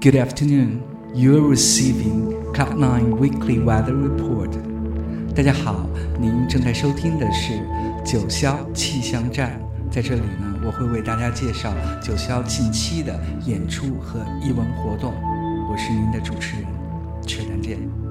Good afternoon. You are receiving Cloud Nine Weekly Weather Report. 大家好，您正在收听的是九霄气象站。在这里呢，我会为大家介绍九霄近期的演出和艺文活动。我是您的主持人，车丹见。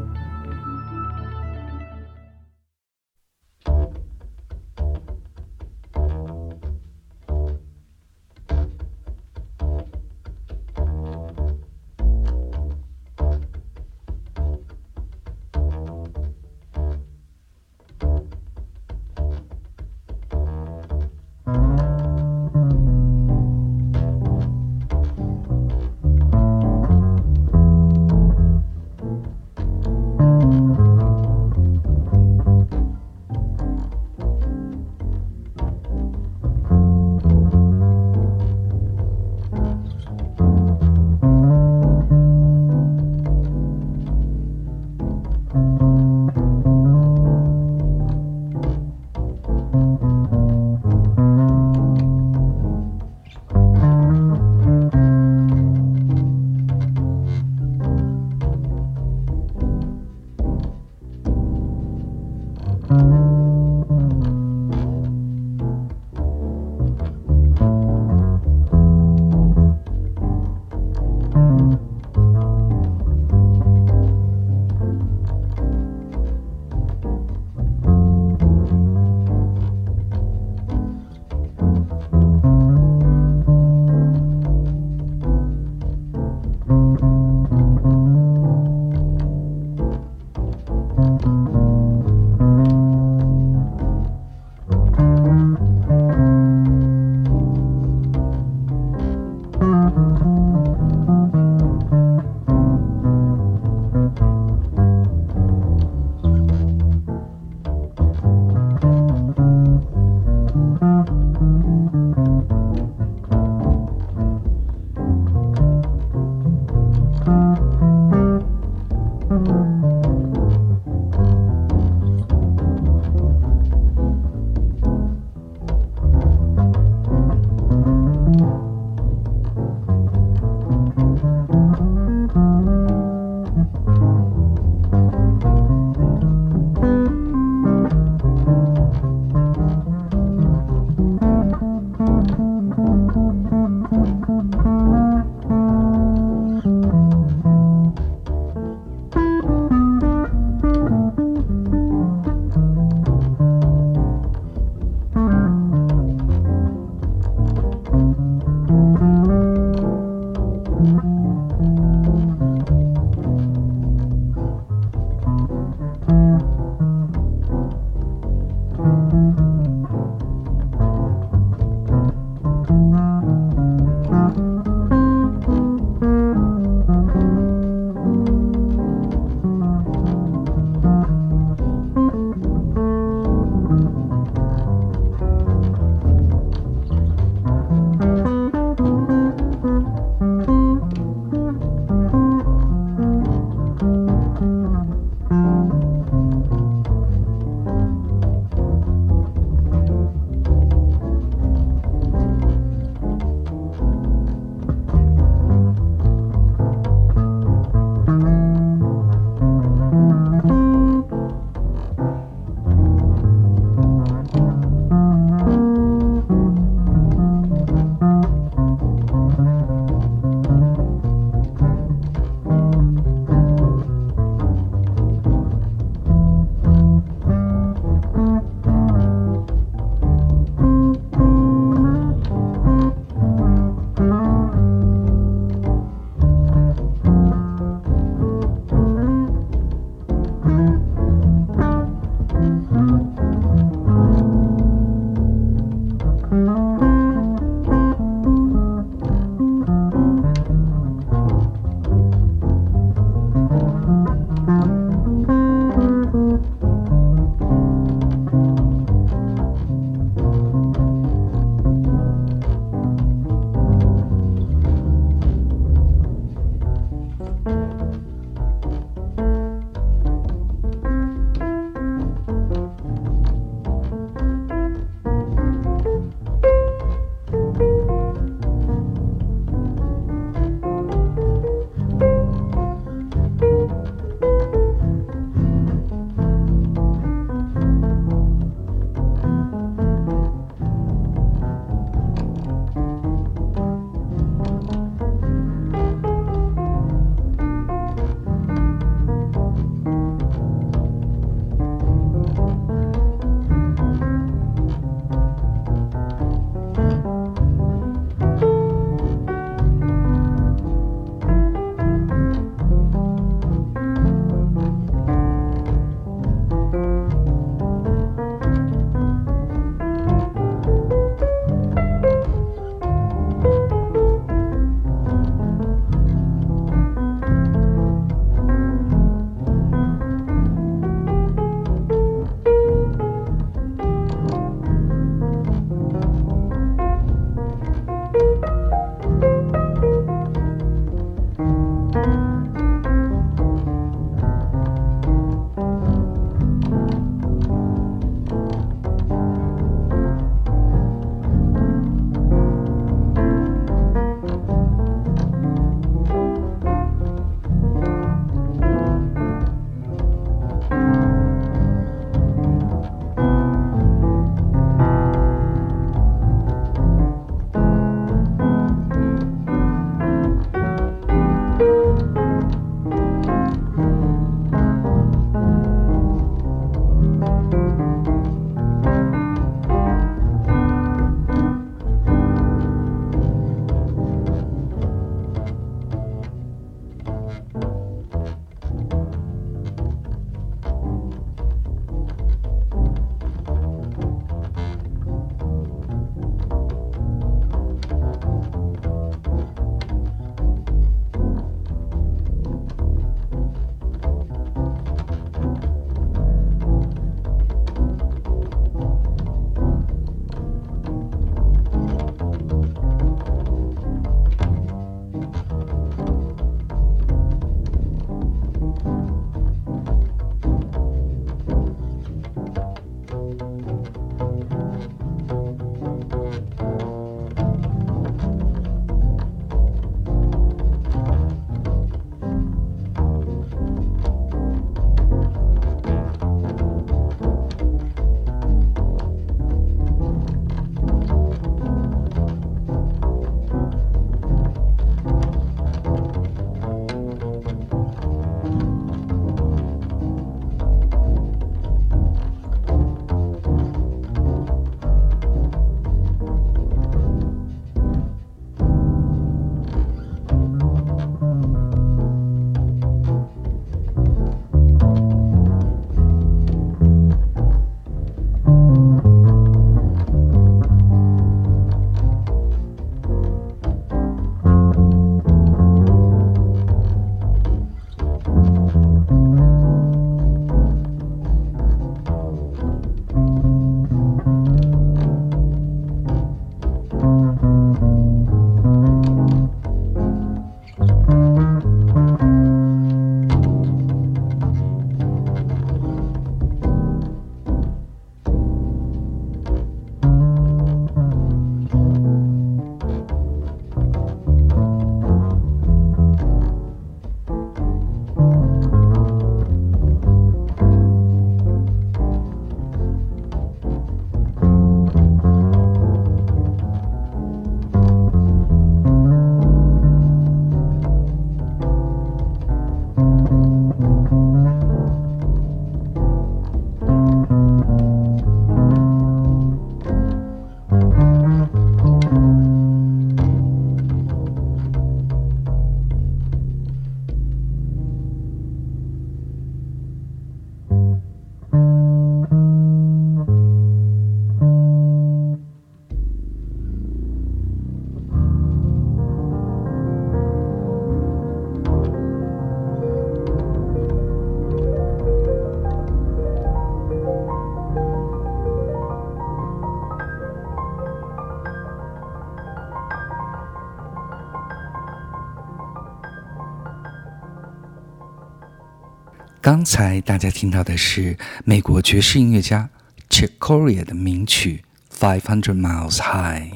才大家听到的是美国爵士音乐家 Chick Corea 的名曲《Five Hundred Miles High》。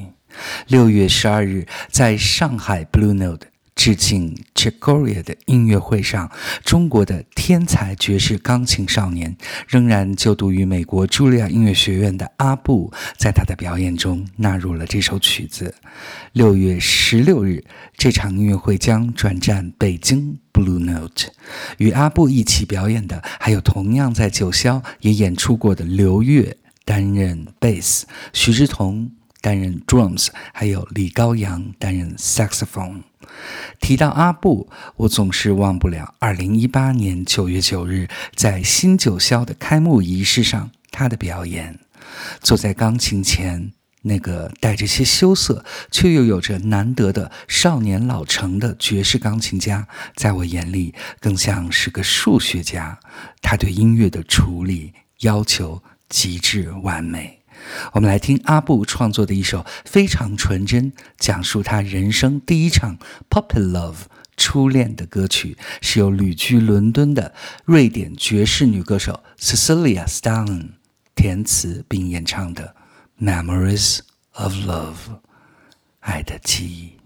六月十二日，在上海 Blue Note 致敬 Chick Corea 的音乐会上，中国的天才爵士钢琴少年，仍然就读于美国茱莉亚音乐学院的阿布，在他的表演中纳入了这首曲子。六月十六日，这场音乐会将转战北京 Blue Note，与阿布一起表演的，还有同样在九霄也演出过的刘越担任贝斯，徐志同。担任 drums，还有李高阳担任 saxophone。提到阿布，我总是忘不了二零一八年九月九日在新九霄的开幕仪式上他的表演。坐在钢琴前，那个带着些羞涩却又有着难得的少年老成的爵士钢琴家，在我眼里更像是个数学家。他对音乐的处理要求极致完美。我们来听阿布创作的一首非常纯真，讲述他人生第一场 puppy love 初恋的歌曲，是由旅居伦敦的瑞典爵士女歌手 Cecilia Stallen 填词并演唱的《Memories of Love》爱的记忆。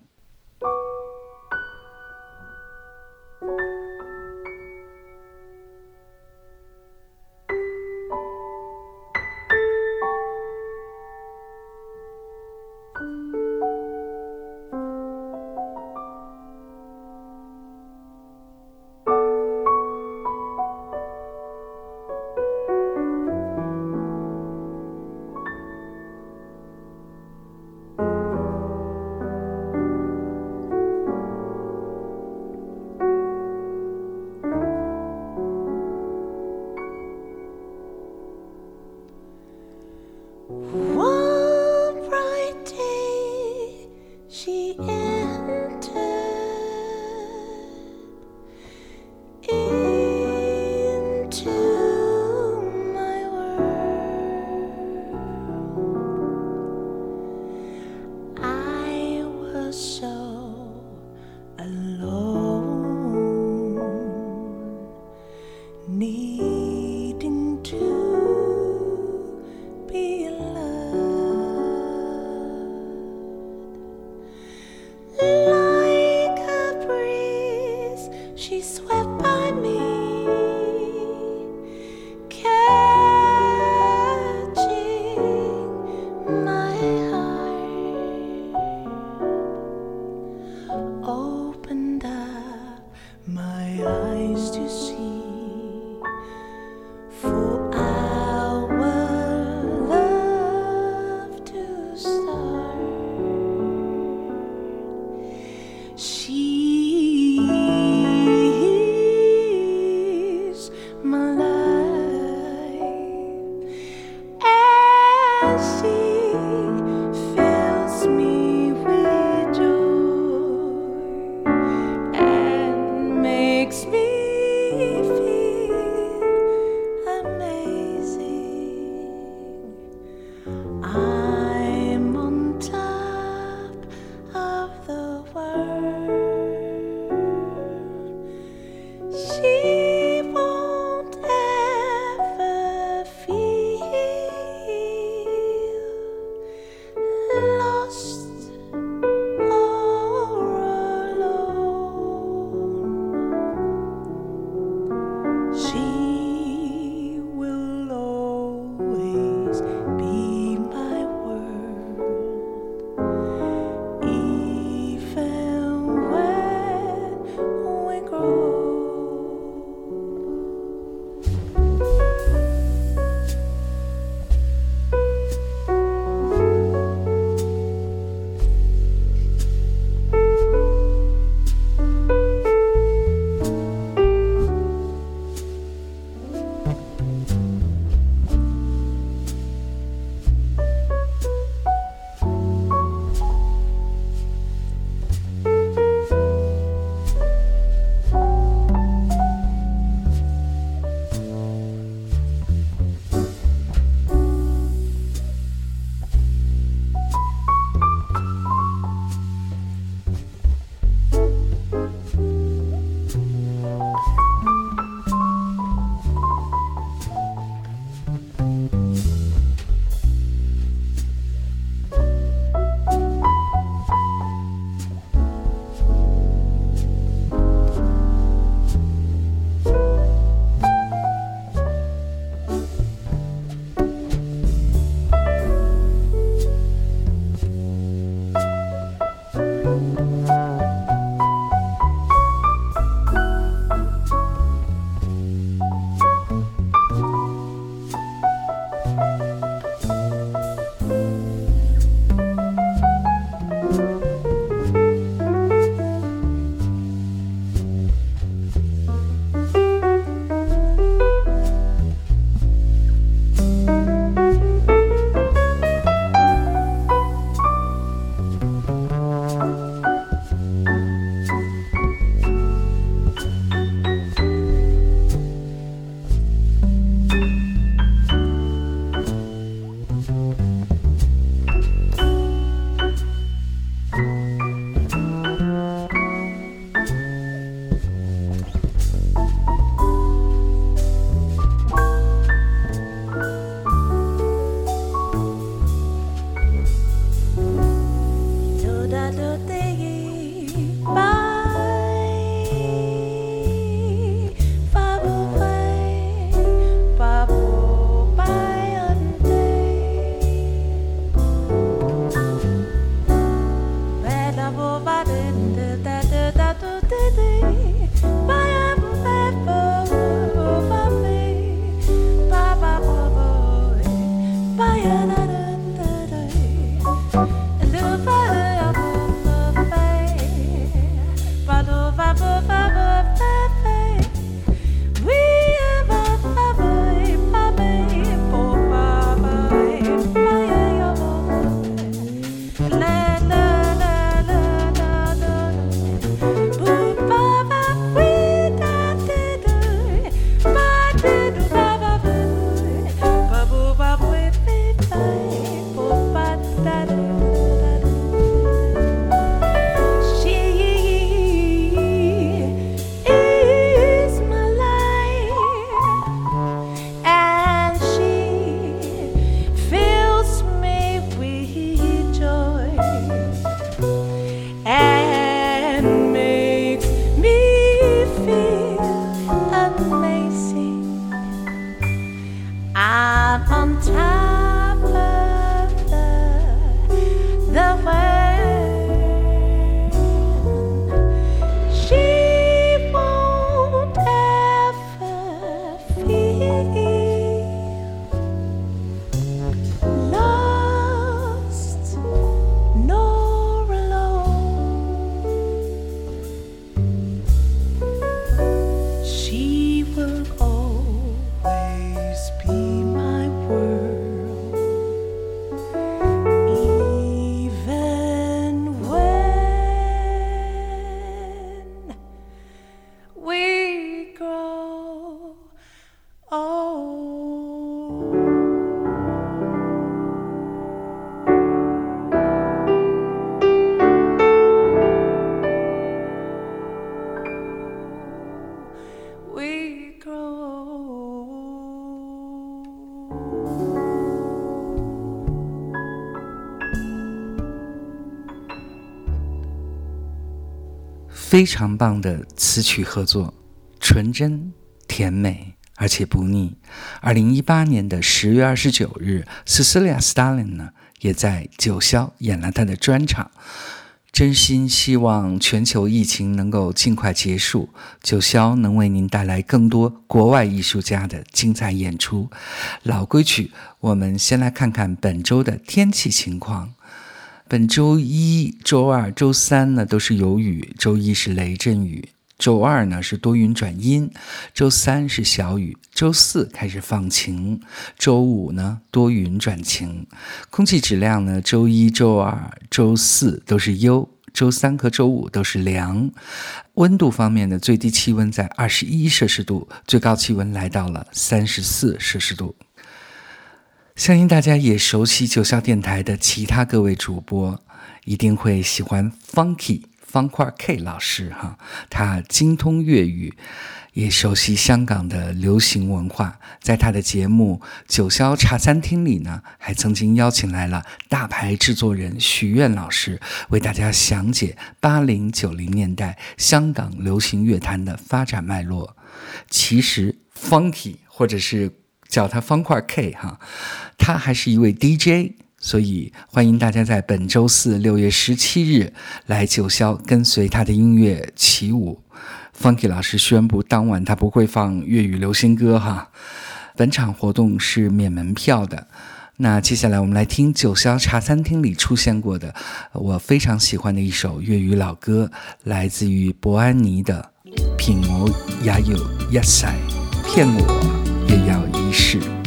非常棒的词曲合作，纯真甜美而且不腻。二零一八年的十月二十九日，Cecilia Stalin 呢也在九霄演了他的专场。真心希望全球疫情能够尽快结束，九霄能为您带来更多国外艺术家的精彩演出。老规矩，我们先来看看本周的天气情况。本周一、周二、周三呢都是有雨，周一是雷阵雨，周二呢是多云转阴，周三是小雨，周四开始放晴，周五呢多云转晴。空气质量呢，周一周二、周四都是优，周三和周五都是良。温度方面呢，最低气温在二十一摄氏度，最高气温来到了三十四摄氏度。相信大家也熟悉九霄电台的其他各位主播，一定会喜欢 Funky 方块 K 老师哈。他精通粤语，也熟悉香港的流行文化。在他的节目《九霄茶餐厅》里呢，还曾经邀请来了大牌制作人许愿老师，为大家详解八零九零年代香港流行乐坛的发展脉络。其实 Funky 或者是叫他方块 K 哈，他还是一位 DJ，所以欢迎大家在本周四六月十七日来九霄跟随他的音乐起舞。Funky 老师宣布当晚他不会放粤语流行歌哈。本场活动是免门票的。那接下来我们来听九霄茶餐厅里出现过的我非常喜欢的一首粤语老歌，来自于伯安妮的《品我也有一世骗我》。是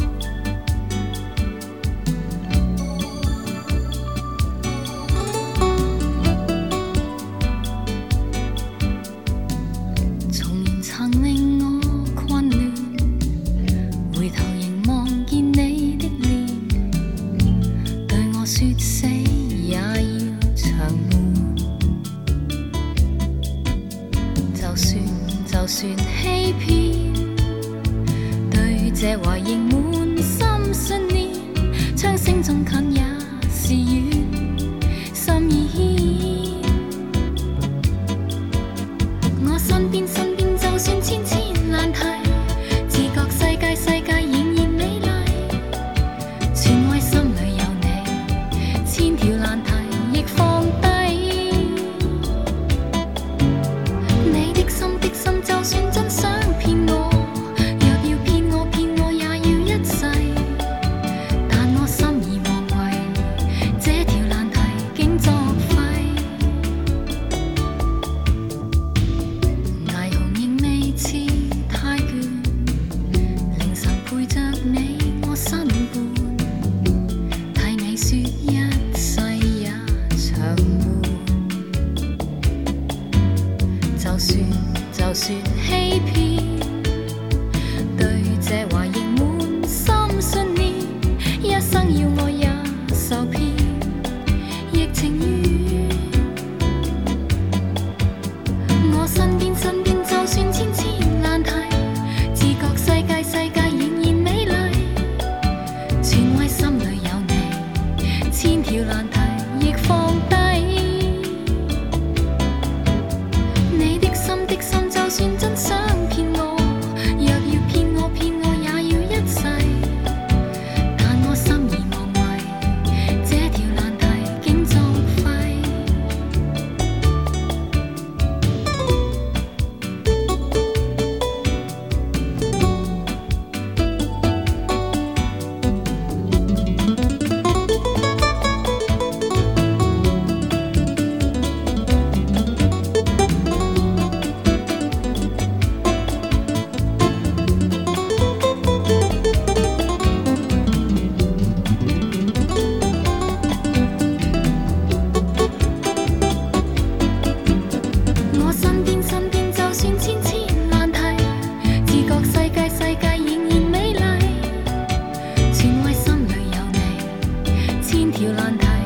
要一试。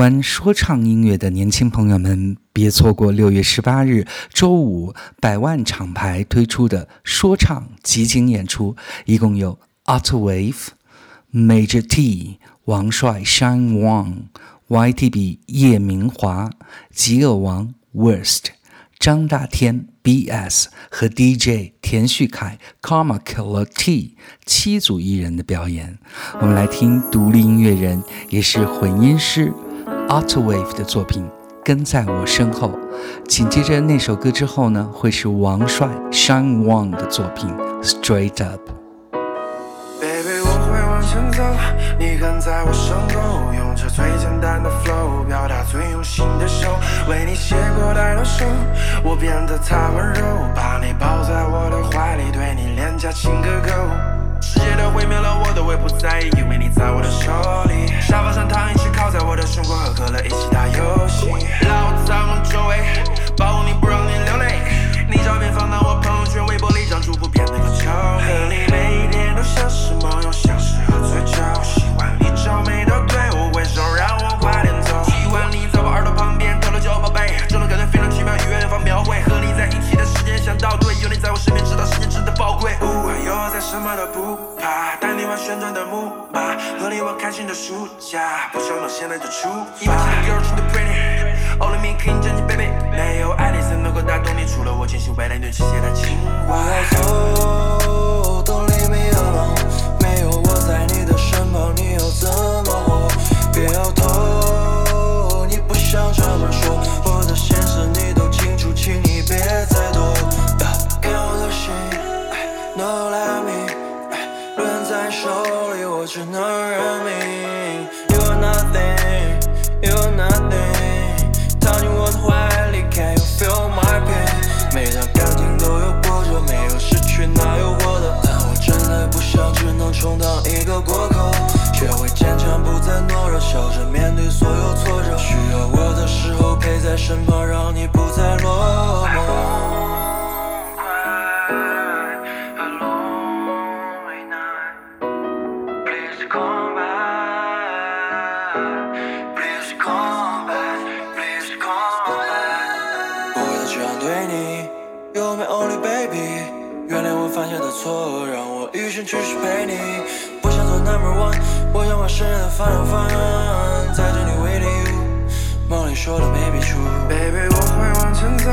欢说唱音乐的年轻朋友们，别错过六月十八日周五百万厂牌推出的说唱集锦演出，一共有 Auto Wave、Major T、王帅 Shine Wang、YTB 叶明华、吉尔王 Worst、张大天 BS 和 DJ 田旭凯 Karma Killer T 七组艺人的表演。我们来听独立音乐人，也是混音师。Outwave 的作品跟在我身后，紧接着那首歌之后呢，会是王帅 Shine Wang 的作品 Straight Up。Baby，我会往前走，你跟在我身后，用着最简单的 flow 表达最用心的手，为你写过太多首，我变得太温柔，把你抱在我的怀里，对你脸颊亲个够。世界都毁灭了，我都会不在意，因为你在我的手里。沙发上躺一起，靠在我的胸口，喝可乐一起打游戏。让我在我周围，保护你不让你流泪。你照片放到我朋友圈、微博里，让祝福变得个球。和你每一天都像是梦游，像是喝醉酒。喜欢你皱眉头对我挥手，让我快点走。喜欢你在我耳朵旁边偷了酒，宝贝，这种感觉非常奇妙，与远方描绘。和你在一起的时间像倒退，有你在我身边，知道时间真的宝贵。什么都不开心的暑假，不想等现在就出发。Girl, 穿的 pretty，only me can judge baby。没有爱丽丝能够打动你，除了我精心为了你写的情话。我要走，Don't leave me alone。没有我在你的身旁，你要怎么活？别摇头，你不想这么说，过客。学会坚强，不再懦弱，笑着面对所有挫折。需要我的时候陪在身旁，让你不再落寞。继续陪你，不想做 number 我用完时的翻，翻在这里。waiting you，梦里说的 maybe true，baby 我会往前走。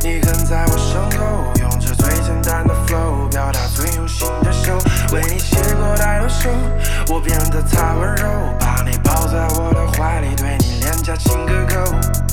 你跟在我身后，用着最简单的 flow 表达最用心的守。为你写过太多首，我变得太温柔，把你抱在我的怀里，对你脸颊情歌够。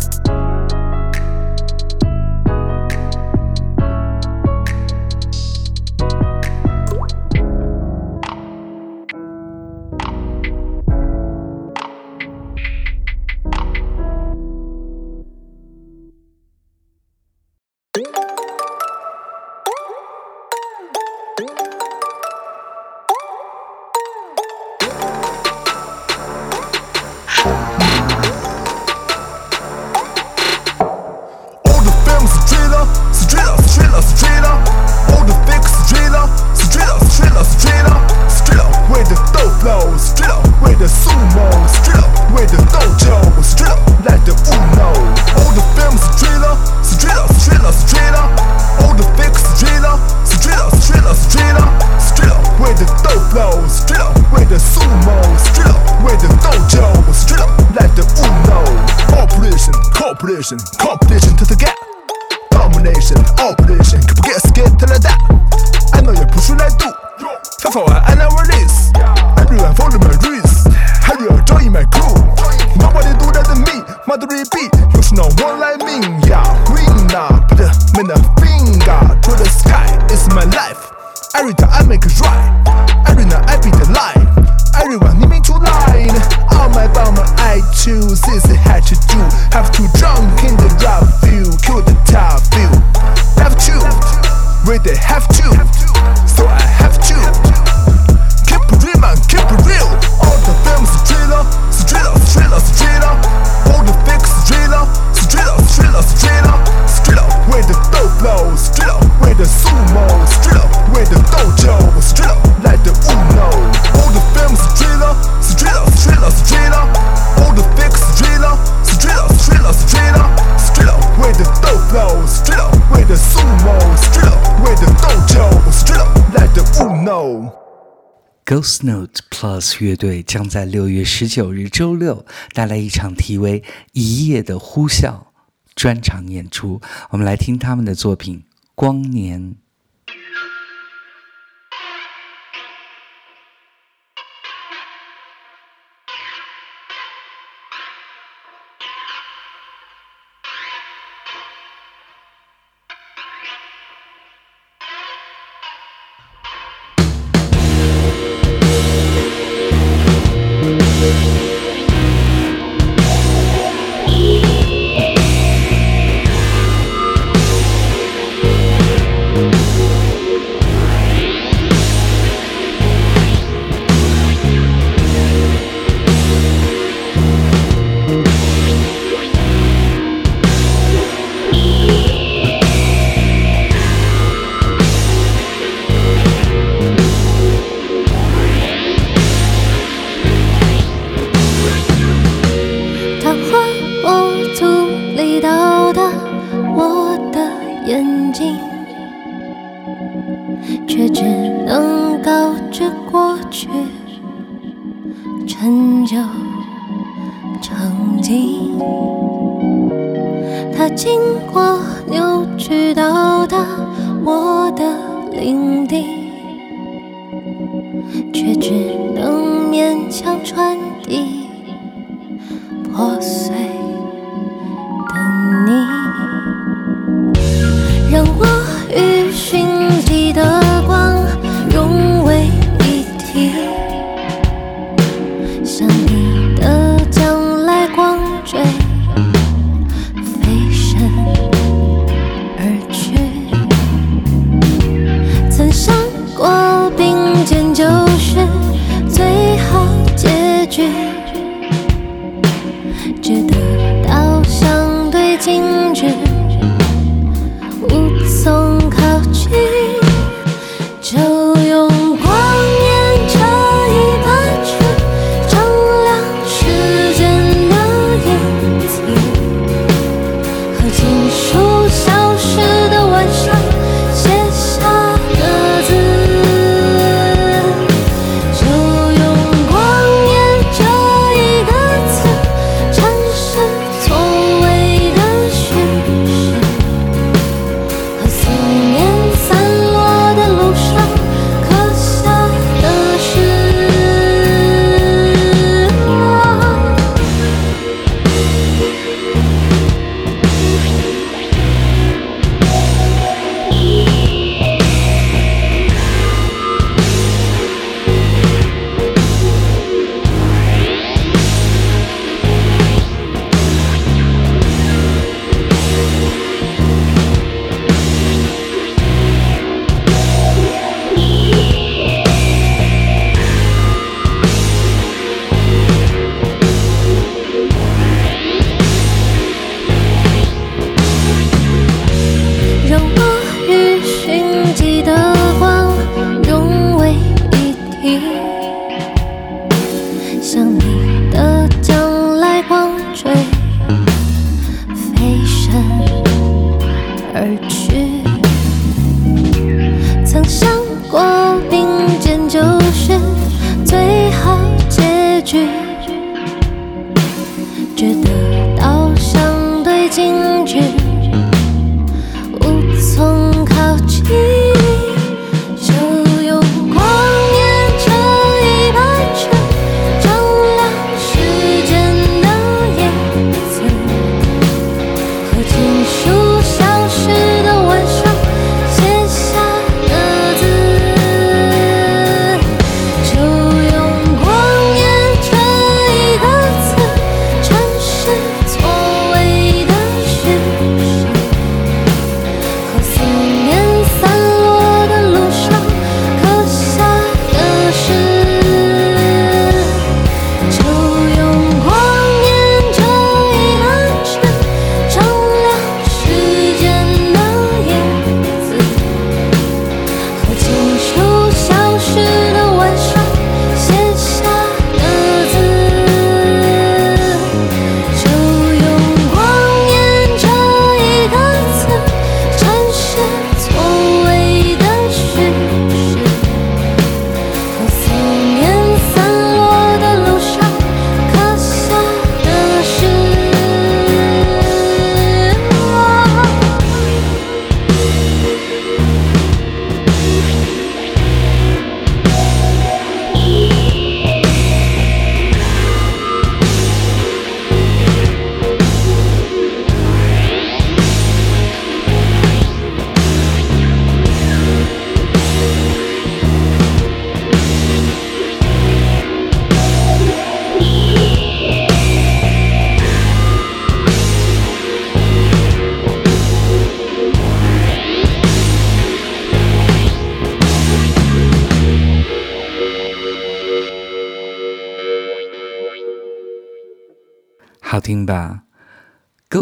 note plus 乐队将在六月十九日周六带来一场题为一夜的呼啸专场演出。我们来听他们的作品光年。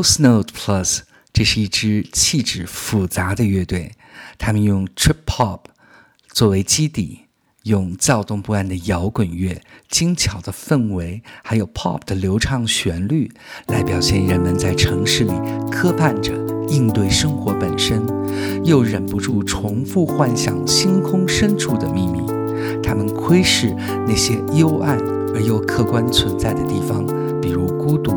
？Ghost Note Plus，这是一支气质复杂的乐队，他们用 Trip Hop 作为基底，用躁动不安的摇滚乐、精巧的氛围，还有 Pop 的流畅旋律，来表现人们在城市里磕绊着应对生活本身，又忍不住重复幻想星空深处的秘密。他们窥视那些幽暗而又客观存在的地方。比如孤独，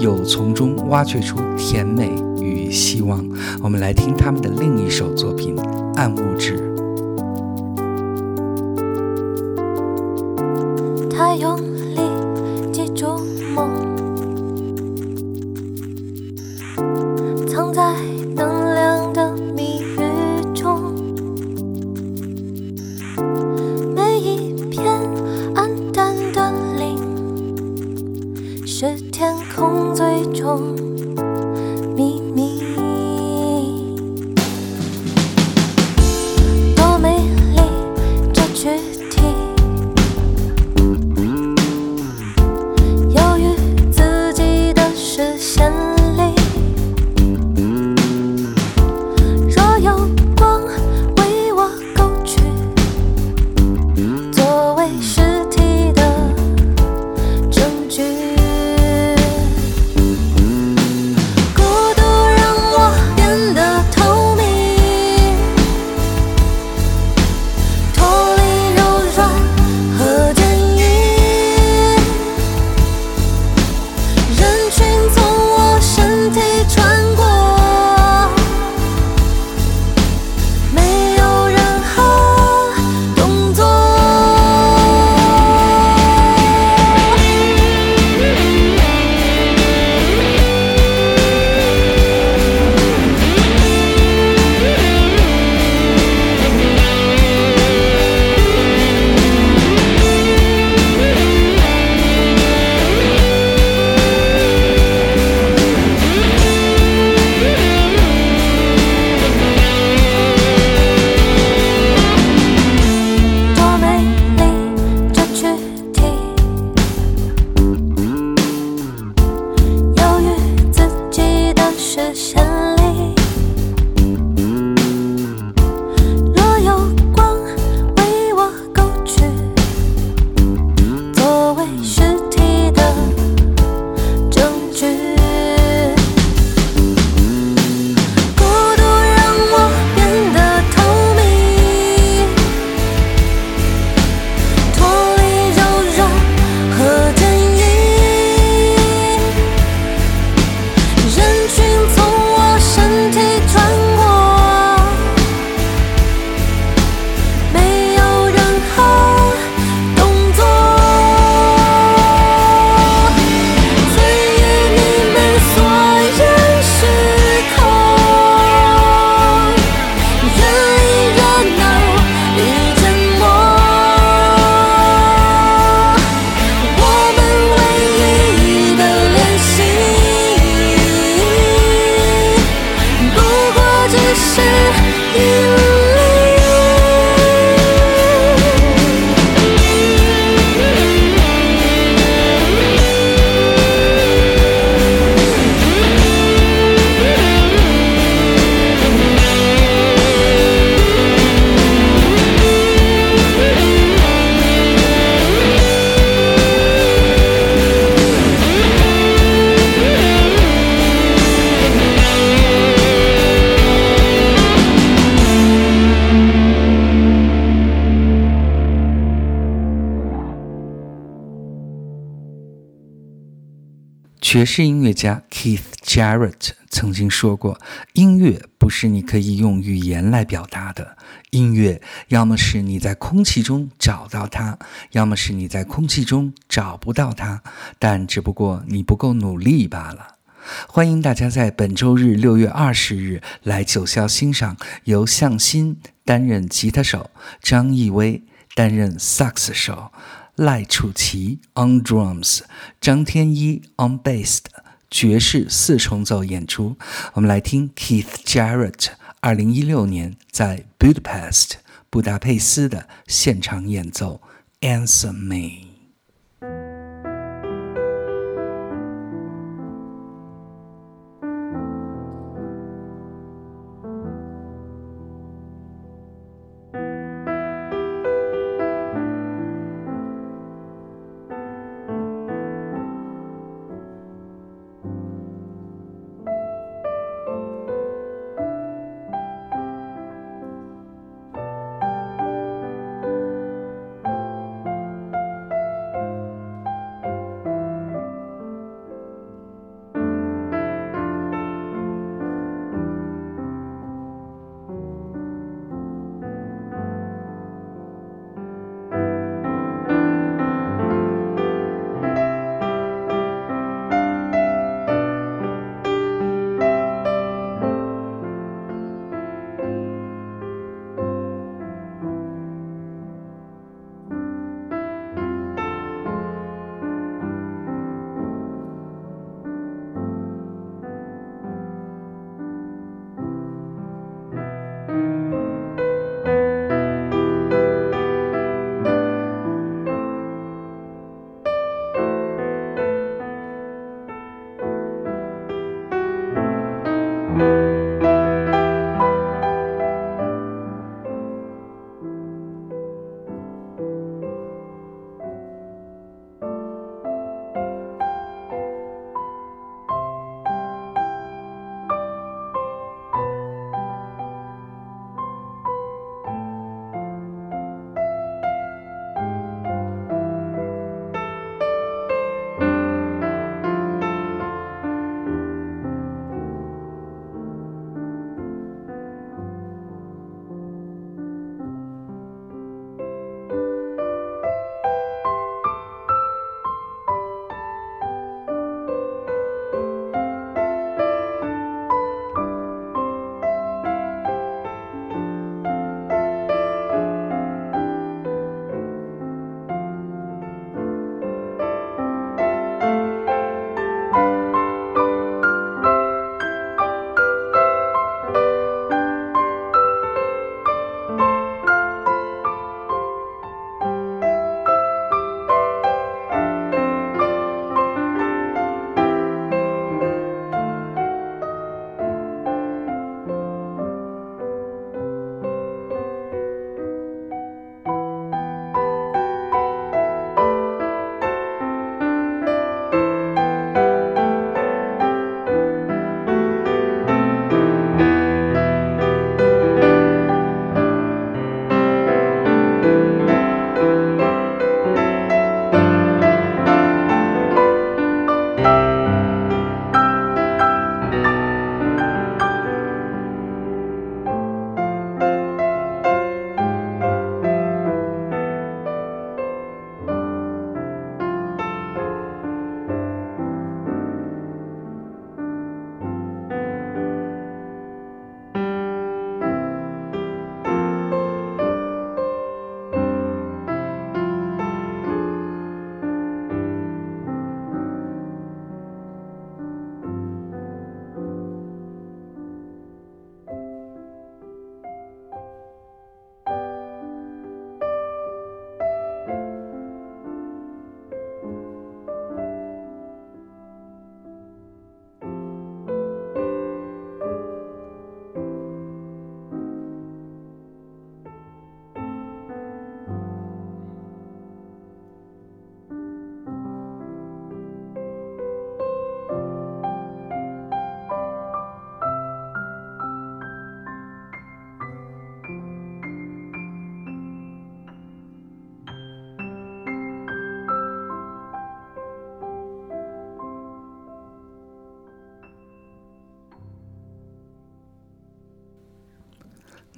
又从中挖掘出甜美与希望。我们来听他们的另一首作品《暗物质》。太阳爵士音乐家 Keith Jarrett 曾经说过：“音乐不是你可以用语言来表达的，音乐要么是你在空气中找到它，要么是你在空气中找不到它，但只不过你不够努力罢了。”欢迎大家在本周日六月二十日来九霄欣赏由向心担任吉他手，张艺威担任萨克斯手。赖楚奇 on drums，张天一 on bass 爵士四重奏演出。我们来听 Keith Jarrett 二零一六年在 Budapest 布达佩斯的现场演奏《Answer Me》。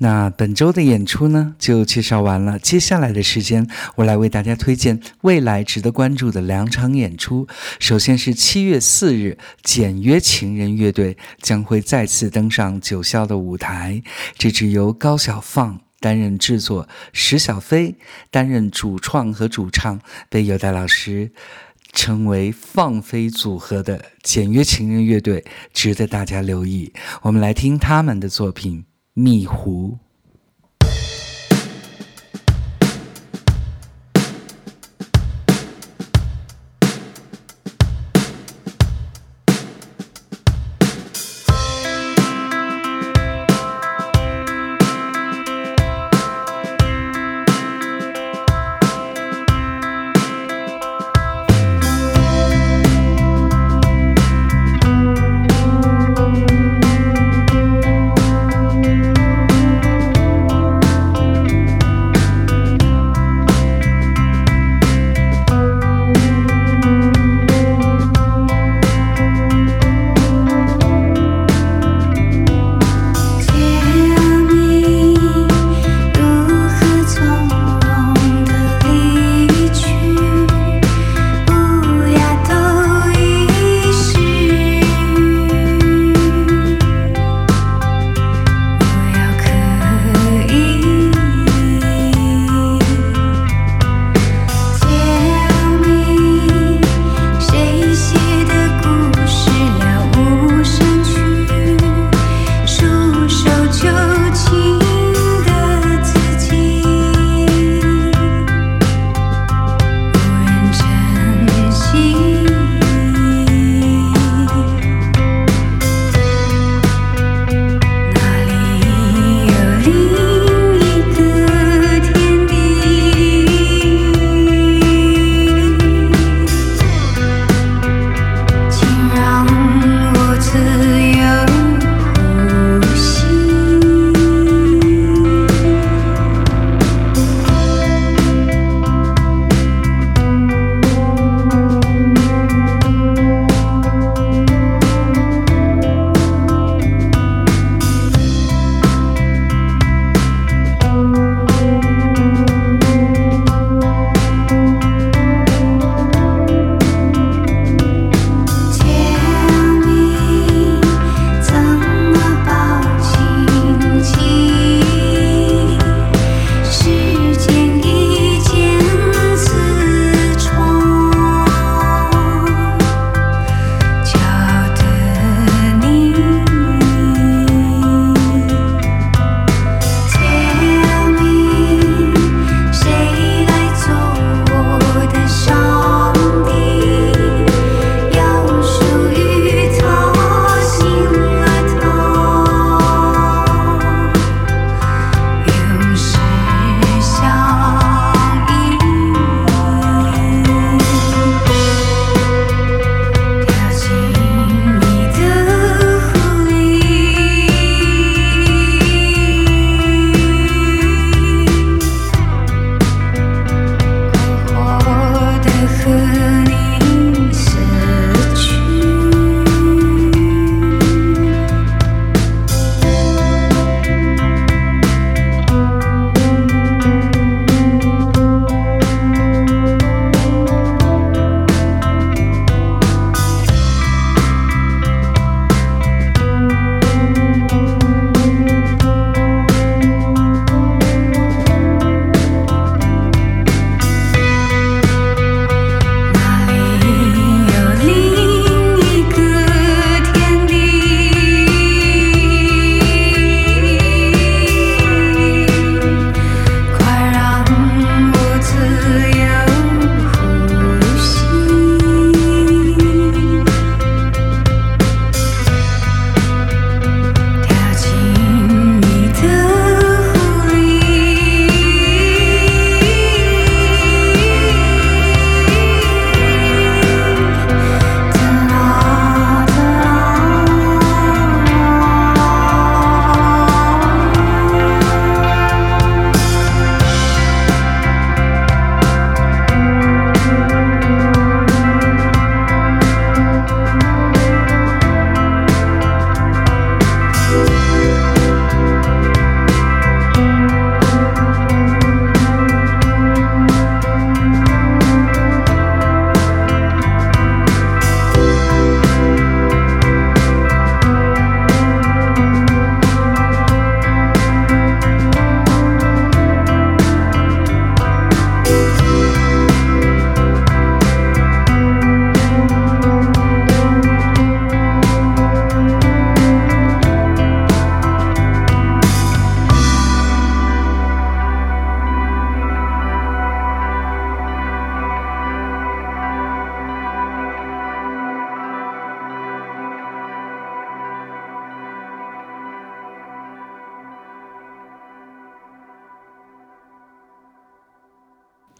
那本周的演出呢，就介绍完了。接下来的时间，我来为大家推荐未来值得关注的两场演出。首先是七月四日，简约情人乐队将会再次登上九霄的舞台。这支由高小放担任制作，石小飞担任主创和主唱，被有代老师称为“放飞组合”的简约情人乐队，值得大家留意。我们来听他们的作品。米糊。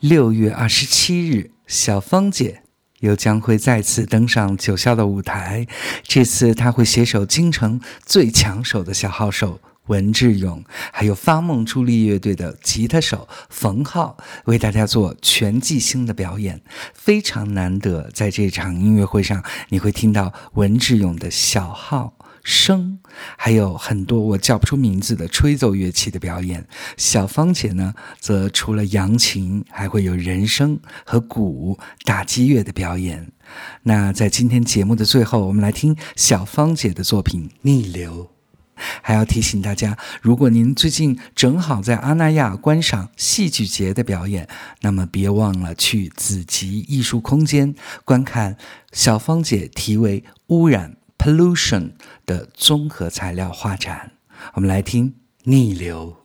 六月二十七日，小芳姐又将会再次登上九霄的舞台。这次她会携手京城最抢手的小号手文志勇，还有发梦助力乐队的吉他手冯浩，为大家做全即兴的表演。非常难得，在这场音乐会上，你会听到文志勇的小号。声，还有很多我叫不出名字的吹奏乐器的表演。小芳姐呢，则除了扬琴，还会有人声和鼓、打击乐的表演。那在今天节目的最后，我们来听小芳姐的作品《逆流》。还要提醒大家，如果您最近正好在阿那亚观赏戏剧节的表演，那么别忘了去子集艺术空间观看小芳姐题为“污染”。Pollution 的综合材料画展，我们来听逆流。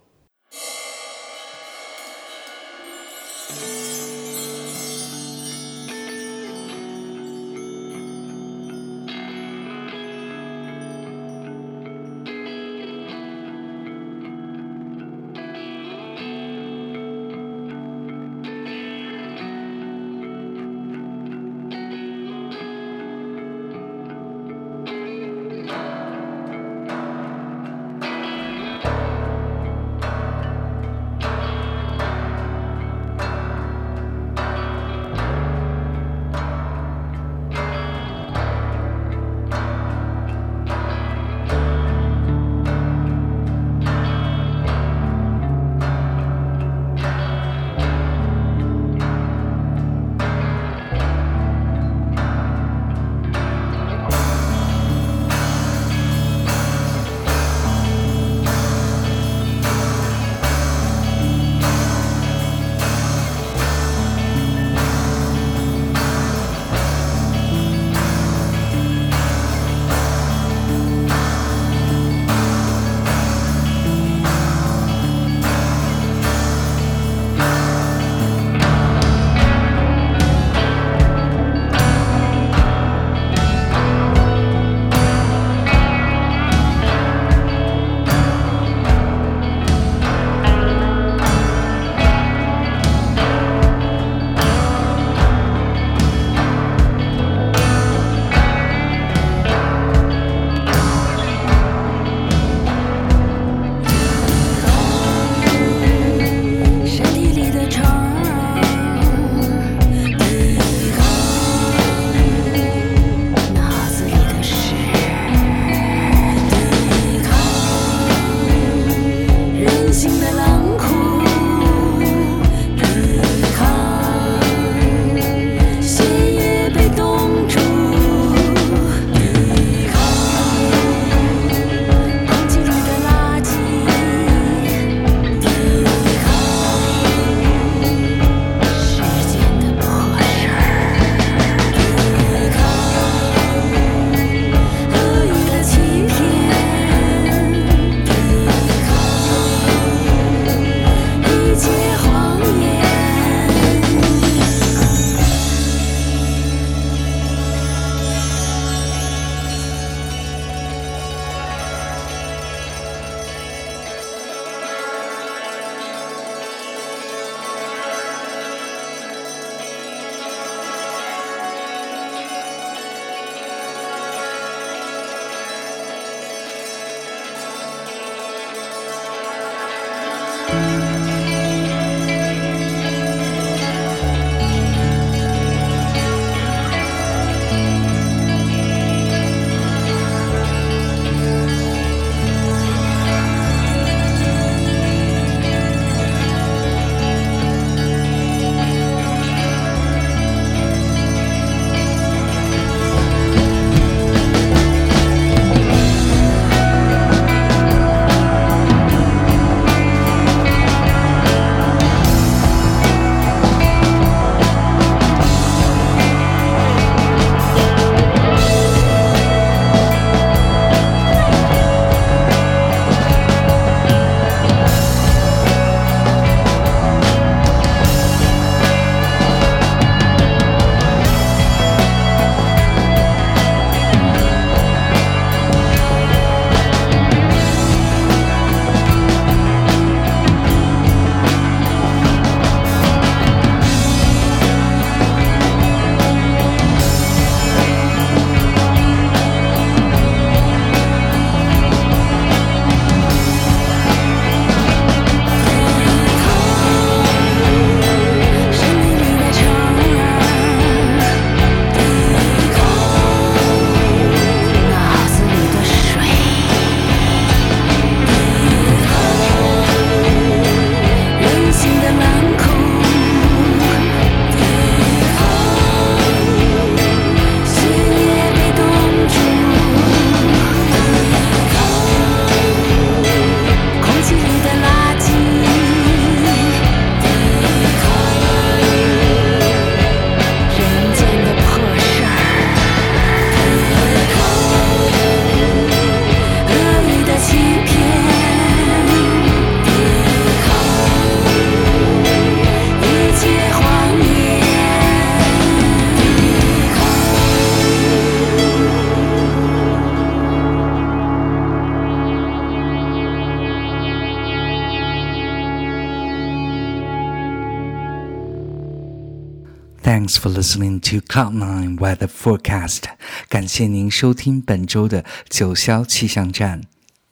Thanks for listening to Cloud9 Weather Forecast。感谢您收听本周的九霄气象站。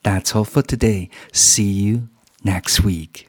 That's all for today. See you next week.